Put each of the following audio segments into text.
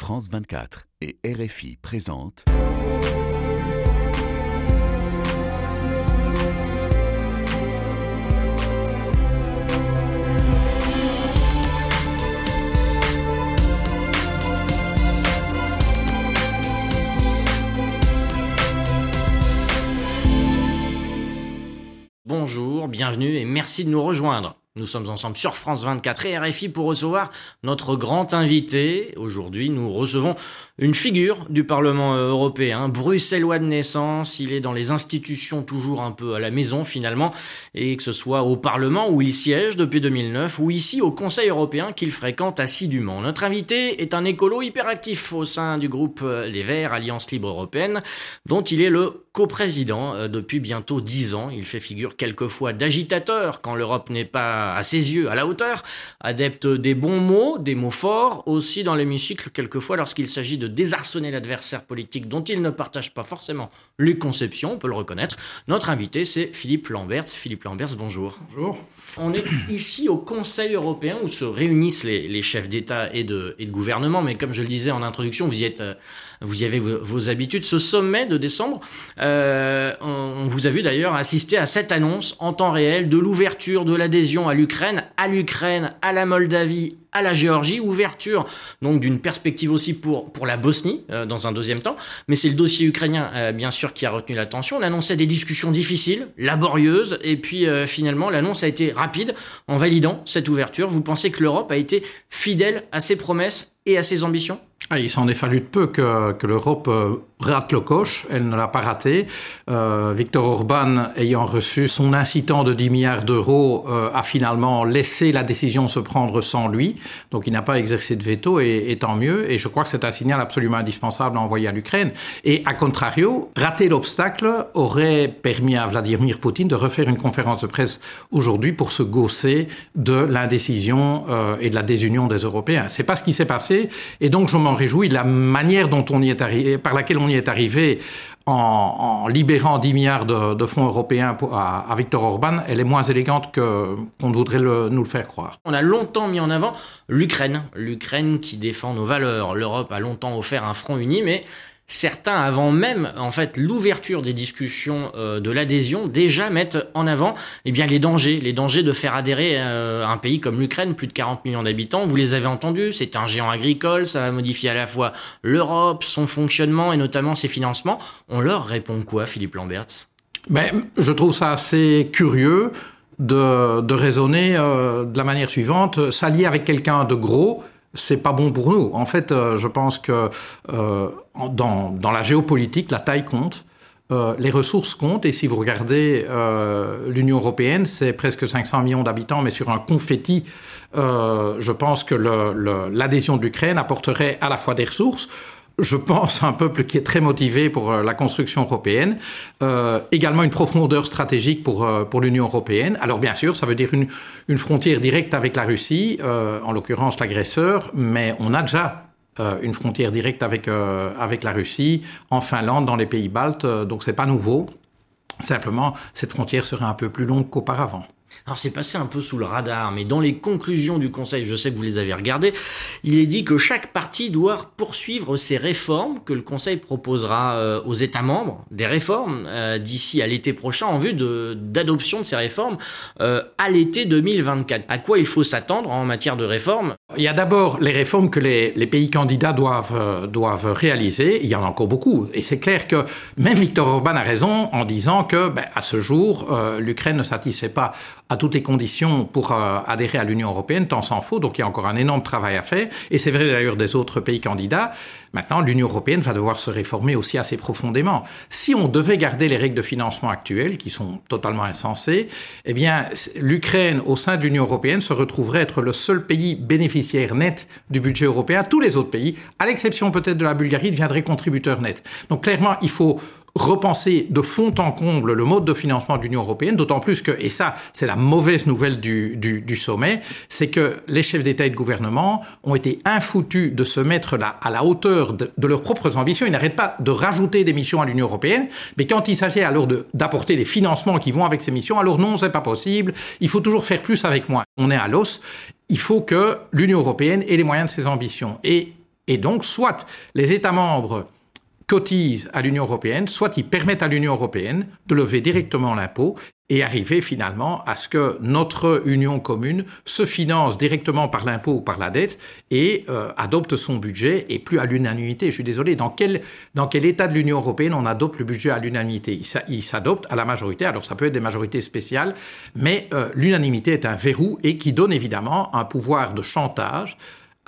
France 24 et RFI présentent. Bonjour, bienvenue et merci de nous rejoindre. Nous sommes ensemble sur France 24 et RFI pour recevoir notre grand invité. Aujourd'hui, nous recevons une figure du Parlement européen, bruxellois de naissance. Il est dans les institutions toujours un peu à la maison finalement, et que ce soit au Parlement où il siège depuis 2009 ou ici au Conseil européen qu'il fréquente assidûment. Notre invité est un écolo hyperactif au sein du groupe Les Verts, Alliance Libre Européenne, dont il est le coprésident euh, depuis bientôt dix ans. Il fait figure quelquefois d'agitateur quand l'Europe n'est pas à ses yeux à la hauteur, adepte des bons mots, des mots forts, aussi dans l'hémicycle quelquefois lorsqu'il s'agit de désarçonner l'adversaire politique dont il ne partage pas forcément les conceptions, on peut le reconnaître. Notre invité, c'est Philippe Lamberts. Philippe Lamberts, bonjour. Bonjour. On est ici au Conseil européen où se réunissent les, chefs d'État et de, et de gouvernement, mais comme je le disais en introduction, vous y êtes, euh, vous y avez vos, habitudes. Ce sommet de décembre, euh, on, vous a vu d'ailleurs assister à cette annonce en temps réel de l'ouverture de l'adhésion à l'Ukraine, à l'Ukraine, à la Moldavie, à la Géorgie, ouverture donc d'une perspective aussi pour, pour la Bosnie euh, dans un deuxième temps, mais c'est le dossier ukrainien euh, bien sûr qui a retenu l'attention. On annonçait des discussions difficiles, laborieuses, et puis euh, finalement l'annonce a été rapide en validant cette ouverture. Vous pensez que l'Europe a été fidèle à ses promesses et à ses ambitions? Ah, il s'en est fallu de peu que, que l'Europe rate le coche. Elle ne l'a pas raté. Euh, Victor Orban, ayant reçu son incitant de 10 milliards d'euros, a finalement laissé la décision se prendre sans lui. Donc il n'a pas exercé de veto et, et, tant mieux. Et je crois que c'est un signal absolument indispensable à envoyer à l'Ukraine. Et à contrario, rater l'obstacle aurait permis à Vladimir Poutine de refaire une conférence de presse aujourd'hui pour se gausser de l'indécision euh, et de la désunion des Européens. C'est pas ce qui s'est passé. Et donc je m'en réjouis la manière dont on y est arrivé, par laquelle on y est arrivé en, libérant 10 milliards de, fonds européens à, Victor Orban, elle est moins élégante qu'on voudrait nous le faire croire. On a longtemps mis en avant l'Ukraine, l'Ukraine qui défend nos valeurs. L'Europe a longtemps offert un front uni, mais certains, avant même en fait l'ouverture des discussions euh, de l'adhésion, déjà mettent en avant eh bien les dangers, les dangers de faire adhérer euh, un pays comme l'Ukraine, plus de 40 millions d'habitants. Vous les avez entendus, c'est un géant agricole, ça va modifier à la fois l'Europe, son fonctionnement et notamment ses financements. On leur répond quoi, Philippe Lamberts? Mais je trouve ça assez curieux de, de raisonner euh, de la manière suivante, s'allier avec quelqu'un de gros c'est pas bon pour nous. En fait, euh, je pense que euh, dans, la géopolitique, la taille compte. Euh, les ressources comptent et si vous regardez l'Union européenne, c'est presque 500 millions d'habitants, mais sur un confetti, je pense que l'adhésion de l'Ukraine apporterait à la fois des ressources, je pense, un peuple qui est très motivé pour euh, la construction européenne, euh, également une profondeur stratégique pour, euh, pour l'Union européenne. Alors bien sûr, ça veut dire une, une frontière directe avec la Russie, euh, en l'occurrence l'agresseur, mais on a déjà euh, une frontière directe avec, avec la Russie, en Finlande, dans les pays baltes, donc c'est pas nouveau. Simplement, cette frontière serait un peu plus longue qu'auparavant. Alors c'est passé un peu sous le radar, mais dans les conclusions du Conseil, je sais que vous les avez regardées, il est dit que chaque parti doit poursuivre ses réformes que le Conseil proposera euh, aux États membres, des réformes euh, d'ici à l'été prochain en vue d'adoption de, ces réformes euh, à l'été 2024. À quoi il faut s'attendre en matière de réformes? Il y a d'abord les réformes que les, les, pays candidats doivent, doivent réaliser. Il y en a encore beaucoup. Et c'est clair que même Viktor Orban a raison en disant que, ben, à ce jour, l'Ukraine ne satisfait pas à toutes les conditions pour euh, adhérer à l'Union européenne, tant s'en faut. Donc il y a encore un énorme travail à faire. Et c'est vrai d'ailleurs des autres pays candidats. Maintenant, l'Union européenne va devoir se réformer aussi assez profondément. Si on devait garder les règles de financement actuelles, qui sont totalement insensées, eh bien, l'Ukraine, au sein de l'Union européenne, se retrouverait être le seul pays bénéficiaire net du budget européen. Tous les autres pays, à l'exception peut-être de la Bulgarie, deviendraient contributeurs nets. Donc clairement, il faut repenser de fond en comble le mode de financement de l'Union européenne, d'autant plus que, et ça c'est la mauvaise nouvelle du, du, sommet, c'est que les chefs d'État et de gouvernement ont été infoutus de se mettre là à la hauteur de, de leurs propres ambitions. Ils n'arrêtent pas de rajouter des missions à l'Union européenne, mais quand il s'agit alors d'apporter des financements qui vont avec ces missions, alors non, c'est pas possible. Il faut toujours faire plus avec moins. On est à l'os. Il faut que l'Union européenne ait les moyens de ses ambitions. Et Et donc, soit les États membres cotisent à l'Union européenne, soit ils permettent à l'Union européenne de lever directement l'impôt et arriver finalement à ce que notre union commune se finance directement par l'impôt ou par la dette et euh, adopte son budget et plus à l'unanimité. Je suis désolé, dans quel, dans quel état de l'Union européenne on adopte le budget à l'unanimité? Il s'adopte à la majorité, alors ça peut être des majorités spéciales, mais euh, l'unanimité est un verrou et qui donne évidemment un pouvoir de chantage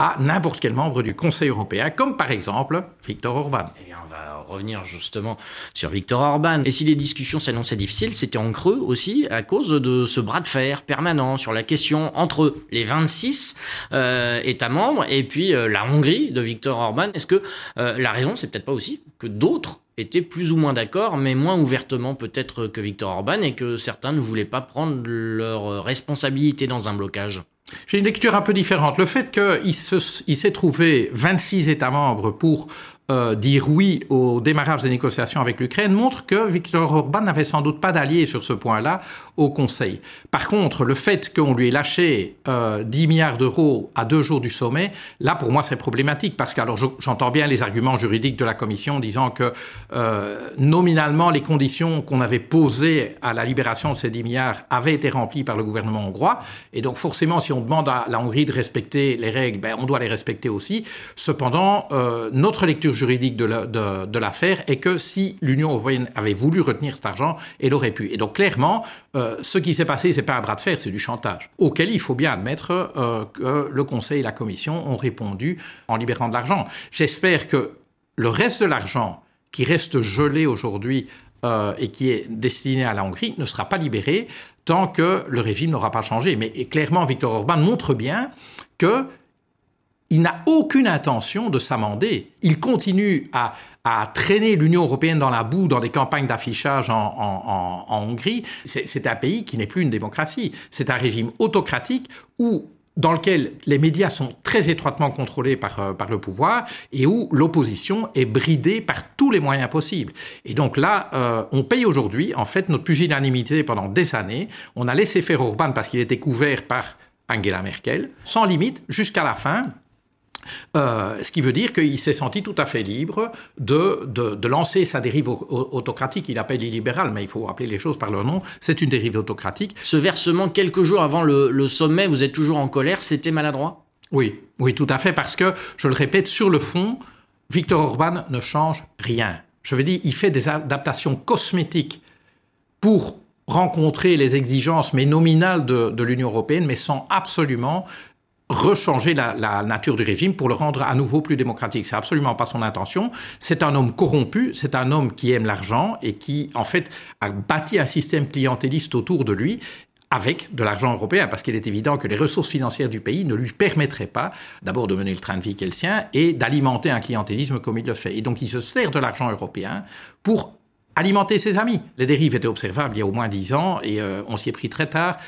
à n'importe quel membre du Conseil européen, comme par exemple Viktor Orban. Et on va revenir justement sur Viktor Orban. Et si les discussions s'annonçaient difficiles, c'était en creux aussi à cause de ce bras de fer permanent sur la question entre les 26 euh, États membres et puis euh, la Hongrie de Viktor Orban. Est-ce que euh, la raison, c'est peut-être pas aussi que d'autres étaient plus ou moins d'accord, mais moins ouvertement peut-être que Viktor Orban, et que certains ne voulaient pas prendre leur responsabilité dans un blocage? J'ai une lecture un peu différente. Le fait qu'il s'est trouvé 26 États membres pour euh, dire oui au démarrage des négociations avec l'Ukraine montre que Viktor Orban n'avait sans doute pas d'allié sur ce point-là au Conseil. Par contre, le fait qu'on lui ait lâché euh, 10 milliards d'euros à deux jours du sommet, là pour moi c'est problématique parce que alors j'entends bien les arguments juridiques de la Commission disant que euh, nominalement les conditions qu'on avait posées à la libération de ces 10 milliards avaient été remplies par le gouvernement hongrois et donc forcément si on demande à la Hongrie de respecter les règles, ben, on doit les respecter aussi. Cependant, euh, notre lecture juridique de l'affaire est que si l'Union européenne avait voulu retenir cet argent, elle aurait pu. Et donc clairement, euh, ce qui s'est passé, c'est pas un bras de fer, c'est du chantage, auquel il faut bien admettre euh, que le Conseil et la Commission ont répondu en libérant de l'argent. J'espère que le reste de l'argent qui reste gelé aujourd'hui euh, et qui est destiné à la Hongrie ne sera pas libéré tant que le régime n'aura pas changé. Mais clairement, Viktor Orban montre bien que il n'a aucune intention de s'amender. Il continue à, traîner l'Union européenne dans la boue dans des campagnes d'affichage en, Hongrie. C'est un pays qui n'est plus une démocratie. C'est un régime autocratique où dans lequel les médias sont très étroitement contrôlés par, euh, par le pouvoir et où l'opposition est bridée par tous les moyens possibles. Et donc là, euh, on paye aujourd'hui, en fait, notre pusillanimité pendant des années. On a laissé faire Orban parce qu'il était couvert par Angela Merkel, sans limite, jusqu'à la fin. Euh, ce qui veut dire qu'il s'est senti tout à fait libre de, de, lancer sa dérive autocratique. Il appelle illibéral, mais il faut appeler les choses par leur nom. C'est une dérive autocratique. Ce versement, quelques jours avant le, sommet, vous êtes toujours en colère, c'était maladroit? Oui, oui, tout à fait, parce que, je le répète, sur le fond, Victor Orban ne change rien. Je veux dire, il fait des adaptations cosmétiques pour rencontrer les exigences, mais nominales de, de l'Union européenne, mais sans absolument rechanger la, la, nature du régime pour le rendre à nouveau plus démocratique. C'est absolument pas son intention. C'est un homme corrompu, c'est un homme qui aime l'argent et qui, en fait, a bâti un système clientéliste autour de lui avec de l'argent européen, parce qu'il est évident que les ressources financières du pays ne lui permettraient pas d'abord de mener le train de vie qu'est sien et d'alimenter un clientélisme comme il le fait. Et donc il se sert de l'argent européen pour alimenter ses amis. Les dérives étaient observables il y a au moins dix ans et euh, on s'y est pris très tard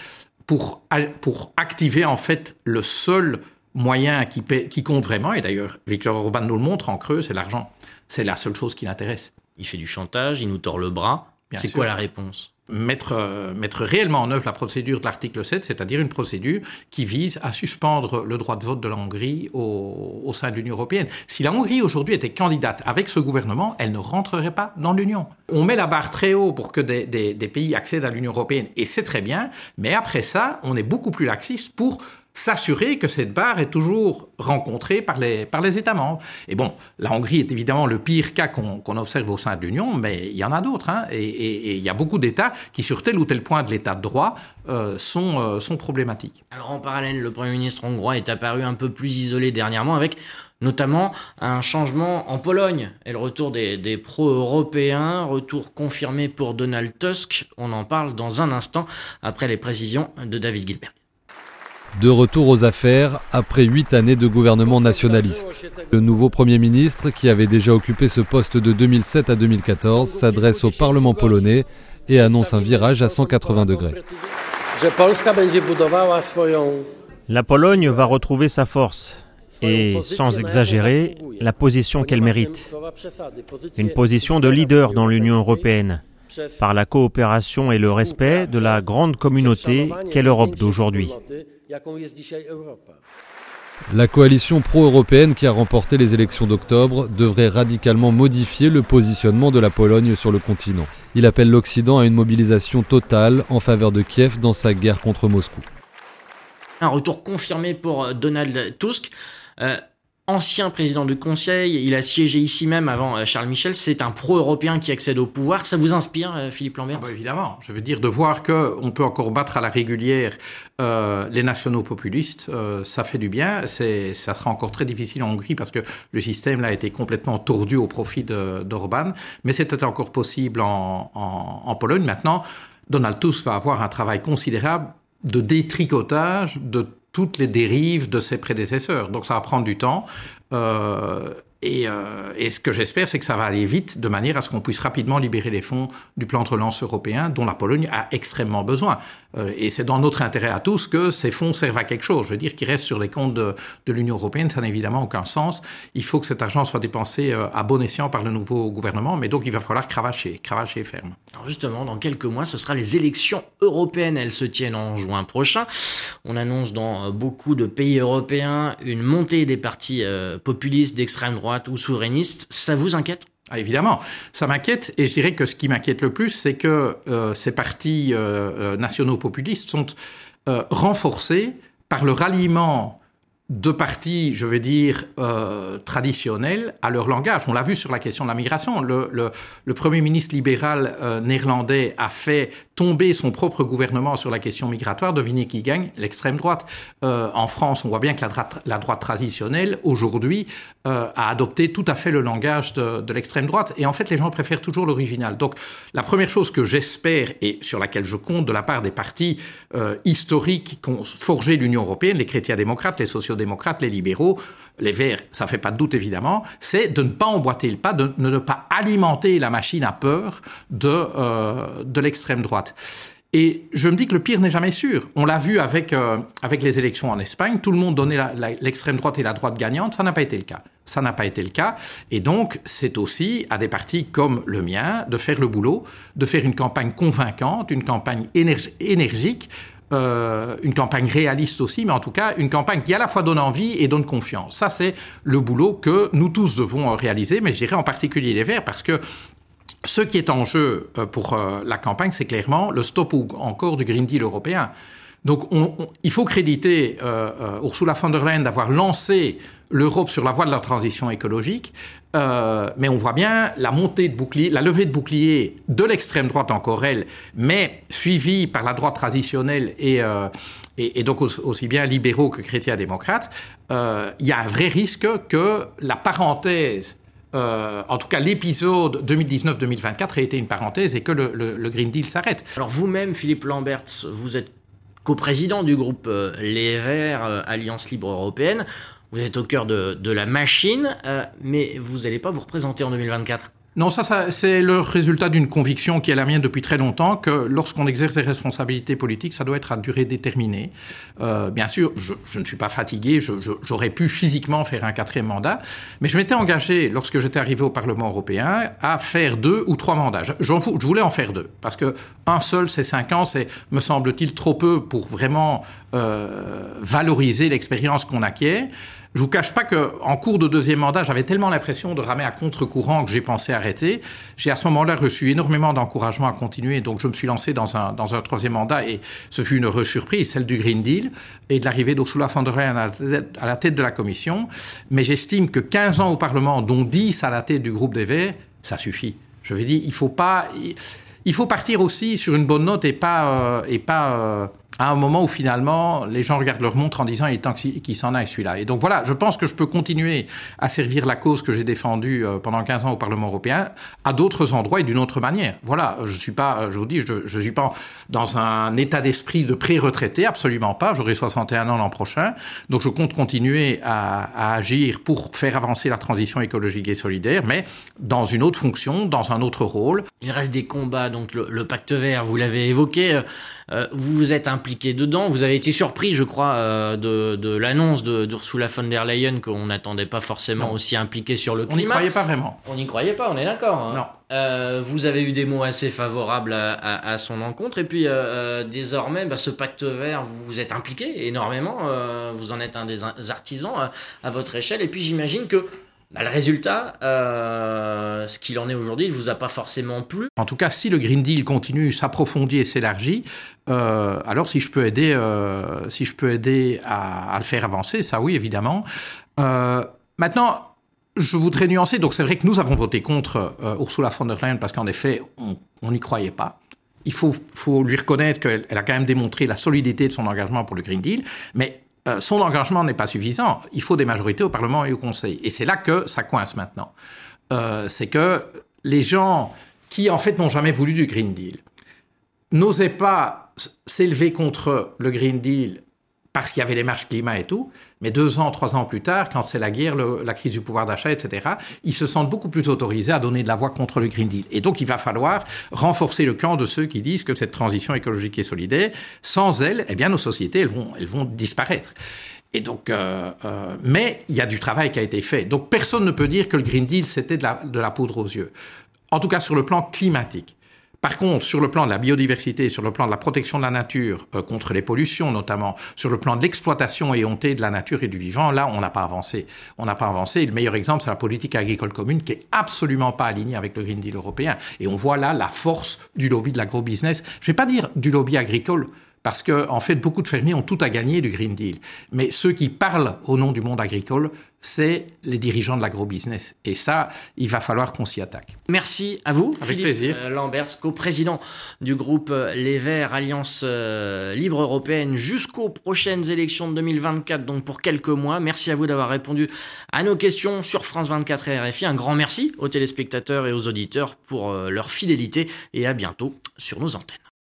pour, pour activer en fait le seul moyen qui, qui compte vraiment, et d'ailleurs Victor Orban nous le montre en creux, c'est l'argent. C'est la seule chose qui l'intéresse. Il fait du chantage, il nous tord le bras. C'est quoi la réponse? Mettre, euh, mettre réellement en œuvre la procédure de l'article 7, c'est-à-dire une procédure qui vise à suspendre le droit de vote de la Hongrie au, au sein de l'Union européenne. Si la Hongrie aujourd'hui était candidate avec ce gouvernement, elle ne rentrerait pas dans l'Union. On met la barre très haut pour que des, des, des pays accèdent à l'Union européenne, et c'est très bien, mais après ça, on est beaucoup plus laxiste pour s'assurer que cette barre est toujours rencontrée par les, par les États membres. Et bon, la Hongrie est évidemment le pire cas qu'on observe au sein de l'Union, mais il y en a d'autres. Hein, et, il y a beaucoup d'États qui, sur tel ou tel point de l'État de droit, euh, sont, euh, sont problématiques. Alors en parallèle, le Premier ministre hongrois est apparu un peu plus isolé dernièrement avec notamment un changement en Pologne et le retour des, des pro-européens, retour confirmé pour Donald Tusk. On en parle dans un instant après les précisions de David Gilbert. De retour aux affaires après huit années de gouvernement nationaliste. Le nouveau Premier ministre, qui avait déjà occupé ce poste de 2007 à 2014, s'adresse au Parlement polonais et annonce un virage à 180 degrés. La Pologne va retrouver sa force et, sans exagérer, la position qu'elle mérite. Une position de leader dans l'Union européenne, par la coopération et le respect de la grande communauté qu'est l'Europe d'aujourd'hui. La coalition pro-européenne qui a remporté les élections d'octobre devrait radicalement modifier le positionnement de la Pologne sur le continent. Il appelle l'Occident à une mobilisation totale en faveur de Kiev dans sa guerre contre Moscou. Un retour confirmé pour Donald Tusk. Euh, ancien président du Conseil, il a siégé ici même avant euh, Charles Michel, c'est un pro-européen qui accède au pouvoir. Ça vous inspire, euh, Philippe Lambert ah bah Évidemment, je veux dire, de voir qu'on peut encore battre à la régulière euh, les nationaux populistes, ça fait du bien. Ça sera encore très difficile en Hongrie parce que le système là a été complètement tordu au profit d'Orban, mais c'était encore possible en, en, en Pologne. Maintenant, Donald Tusk va avoir un travail considérable de détricotage de toutes les dérives de ses prédécesseurs. Donc ça va prendre du temps. Euh, et, euh, et, ce que j'espère, c'est que ça va aller vite, de manière à ce qu'on puisse rapidement libérer les fonds du plan de relance européen, dont la Pologne a extrêmement besoin. Euh, et c'est dans notre intérêt à tous que ces fonds servent à quelque chose. Je veux dire, qu'ils restent sur les comptes de, de l'Union européenne, ça n'a évidemment aucun sens. Il faut que cet argent soit dépensé euh, à bon escient par le nouveau gouvernement, mais donc il va falloir cravacher, cravacher ferme. Alors justement, dans quelques mois, ce sera les élections européennes. Elles se tiennent en juin prochain. On annonce dans beaucoup de pays européens une montée des partis populistes d'extrême droite ou souverainiste, ça vous inquiète? Ah, évidemment, ça m'inquiète et je dirais que ce qui m'inquiète le plus, c'est que euh, ces partis euh, euh, nationaux populistes sont renforcés par le ralliement de partis, je vais dire, traditionnels à leur langage. On l'a vu sur la question de la migration. Le, Premier ministre libéral néerlandais a fait tomber son propre gouvernement sur la question migratoire. Devinez qui gagne L'extrême droite. Euh, en France, on voit bien que la, droite, traditionnelle, aujourd'hui, euh, a adopté tout à fait le langage de, l'extrême droite. Et en fait, les gens préfèrent toujours l'original. Donc, la première chose que j'espère et sur laquelle je compte de la part des partis euh, historiques qui ont forgé l'Union européenne, les chrétiens démocrates, les sociaux démocrates, les libéraux, les verts, ça fait pas de doute évidemment, c'est de ne pas emboîter le pas, de, ne pas alimenter la machine à peur de, de l'extrême droite. Et je me dis que le pire n'est jamais sûr. On l'a vu avec, euh, avec les élections en Espagne, tout le monde donnait l'extrême droite et la droite gagnante, ça n'a pas été le cas. Ça n'a pas été le cas. Et donc, c'est aussi à des partis comme le mien de faire le boulot, de faire une campagne convaincante, une campagne énergique, euh, une campagne réaliste aussi, mais en tout cas une campagne qui à la fois donne envie et donne confiance. Ça, c'est le boulot que nous tous devons réaliser, mais je dirais en particulier les Verts, parce que ce qui est en jeu euh, pour euh, la campagne, c'est clairement le stop encore du Green Deal européen. Donc il faut créditer Ursula von der Leyen d'avoir lancé l'Europe sur la voie de la transition écologique, euh, mais on voit bien la montée de bouclier, la levée de bouclier de l'extrême droite encore elle, mais suivie par la droite traditionnelle et, euh, et, donc aussi bien libéraux que chrétiens démocrates. Euh, il y a un vrai risque que la parenthèse en tout cas l'épisode 2019-2024 ait été une parenthèse et que le, Green Deal s'arrête. Alors vous-même, Philippe Lamberts, vous êtes co-président du groupe Les Verts, Alliance Libre Européenne. Vous êtes au cœur de, la machine, euh, mais vous n'allez pas vous représenter en 2024. Non, ça, ça c'est le résultat d'une conviction qui est la mienne depuis très longtemps, que lorsqu'on exerce des responsabilités politiques, ça doit être à durée déterminée. Euh, bien sûr, je, je, ne suis pas fatigué, j'aurais pu physiquement faire un quatrième mandat, mais je m'étais engagé, lorsque j'étais arrivé au Parlement européen, à faire deux ou trois mandats. Je, voulais en faire deux, parce que un seul, c'est cinq ans, c'est, me semble-t-il, trop peu pour vraiment euh, valoriser l'expérience qu'on acquiert. Je vous cache pas que en cours de deuxième mandat, j'avais tellement l'impression de ramer à contre-courant que j'ai pensé arrêter. J'ai à ce moment-là reçu énormément d'encouragement à continuer, donc je me suis lancé dans un, dans un troisième mandat et ce fut une heureuse surprise, celle du Green Deal et de l'arrivée d'Ursula von der Leyen à la tête de la Commission. Mais j'estime que 15 ans au Parlement, dont 10 à la tête du groupe des Verts, ça suffit. Je vais dire, il faut pas, il faut partir aussi sur une bonne note et pas, euh, et pas euh, à un moment où finalement les gens regardent leur montre en disant il est temps qu'il s'en aille celui-là. Et donc voilà, je pense que je peux continuer à servir la cause que j'ai défendue euh, pendant 15 ans au Parlement européen à d'autres endroits et d'une autre manière. Voilà, je suis pas, je vous dis, je, je suis pas dans un état d'esprit de pré-retraité, absolument pas. J'aurai 61 ans l'an prochain, donc je compte continuer à, agir pour faire avancer la transition écologique et solidaire, mais dans une autre fonction, dans un autre rôle. Il reste des combats, donc le, pacte vert, vous l'avez évoqué, euh vous êtes un impliqué dedans. Vous avez été surpris, je crois, euh, de, de l'annonce d'Ursula von der Leyen qu'on n'attendait pas forcément aussi impliqué sur le climat. On n'y croyait pas vraiment. On n'y croyait pas, on est d'accord. Hein. Non. Euh, vous avez eu des mots assez favorables à, son encontre et puis euh, désormais, bah, ce pacte vert, vous vous êtes impliqué énormément. vous en êtes un des artisans à, votre échelle et puis j'imagine que bah, le résultat, euh, ce qu'il en est aujourd'hui, ne vous a pas forcément plu. En tout cas, si le Green Deal continue, s'approfondit et s'élargit, euh, alors si je peux aider, euh, si je peux aider à, le faire avancer, ça oui, évidemment. maintenant, je voudrais nuancer. Donc c'est vrai que nous avons voté contre Ursula von der Leyen parce qu'en effet, on n'y croyait pas. Il faut, faut lui reconnaître qu'elle a quand même démontré la solidité de son engagement pour le Green Deal, mais euh, son engagement n'est pas suffisant. Il faut des majorités au Parlement et au Conseil. Et c'est là que ça coince maintenant. Euh, c'est que les gens qui, en fait, n'ont jamais voulu du Green Deal, n'osaient pas s'élever contre le Green Deal parce qu'il y avait les marches climat et tout, mais deux ans, trois ans plus tard, quand c'est la guerre, la crise du pouvoir d'achat, etc., ils se sentent beaucoup plus autorisés à donner de la voix contre le Green Deal. Et donc, il va falloir renforcer le camp de ceux qui disent que cette transition écologique est solidaire. Sans elle, eh bien, nos sociétés, elles vont, elles vont disparaître. Et donc, euh, euh, mais il y a du travail qui a été fait. Donc, personne ne peut dire que le Green Deal, c'était de la, de la poudre aux yeux. En tout cas, sur le plan climatique. Par contre, sur le plan de la biodiversité, sur le plan de la protection de la nature, euh, contre les pollutions notamment, sur le plan de l'exploitation éhontée de la nature et du vivant, là, on n'a pas avancé. On n'a pas avancé. le meilleur exemple, c'est la politique agricole commune qui est absolument pas alignée avec le Green Deal européen. Et on voit là la force du lobby de l'agro-business. Je vais pas dire du lobby agricole, parce que, en fait, beaucoup de fermiers ont tout à gagner du Green Deal. Mais ceux qui parlent au nom du monde agricole, c'est les dirigeants de l'agrobusiness. Et ça, il va falloir qu'on s'y attaque. Merci à vous, Avec Philippe plaisir. Euh, Lamberts, co-président du groupe euh, Les Verts, Alliance euh, Libre Européenne, jusqu'aux prochaines élections de 2024, donc pour quelques mois. Merci à vous d'avoir répondu à nos questions sur France 24 et RFI. Un grand merci aux téléspectateurs et aux auditeurs pour leur fidélité et à bientôt sur nos antennes.